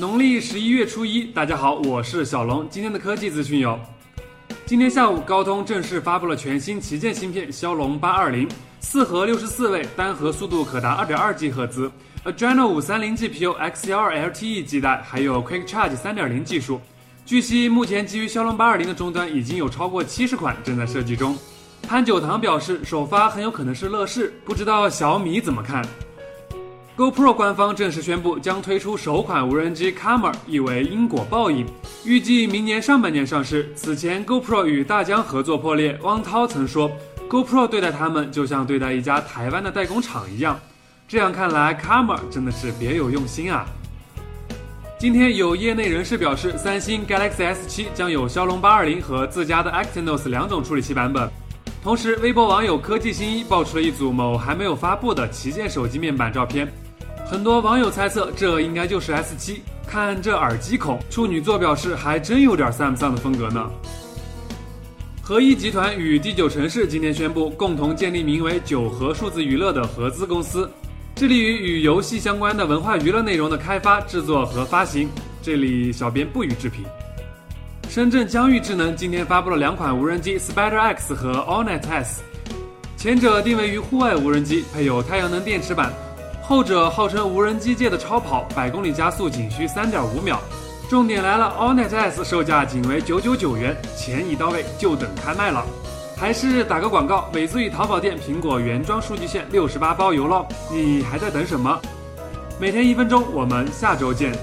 农历十一月初一，大家好，我是小龙。今天的科技资讯有：今天下午，高通正式发布了全新旗舰芯片骁龙八二零，四核六十四位，单核速度可达二点二 G 赫兹，Adreno 五三零 GPU X 幺二 LTE 基带，还有 Quick Charge 三点零技术。据悉，目前基于骁龙八二零的终端已经有超过七十款正在设计中。潘九堂表示，首发很有可能是乐视，不知道小米怎么看。GoPro 官方正式宣布将推出首款无人机 Karma，意为因果报应，预计明年上半年上市。此前，GoPro 与大疆合作破裂，汪涛曾说，GoPro 对待他们就像对待一家台湾的代工厂一样。这样看来，Karma 真的是别有用心啊。今天有业内人士表示，三星 Galaxy S7 将有骁龙八二零和自家的 Exynos 两种处理器版本。同时，微博网友科技新一爆出了一组某还没有发布的旗舰手机面板照片。很多网友猜测，这应该就是 S7。看这耳机孔，处女座表示还真有点 Samsung 的风格呢。合一集团与第九城市今天宣布，共同建立名为“九合数字娱乐”的合资公司，致力于与游戏相关的文化娱乐内容的开发、制作和发行。这里小编不予置评。深圳疆域智能今天发布了两款无人机 Spider X 和 Allnet S，前者定位于户外无人机，配有太阳能电池板。后者号称无人机界的超跑，百公里加速仅需三点五秒。重点来了，Allnet S 售价仅为九九九元，钱已到位，就等开卖了。还是打个广告，美滋与淘宝店苹果原装数据线六十八包邮喽，你还在等什么？每天一分钟，我们下周见。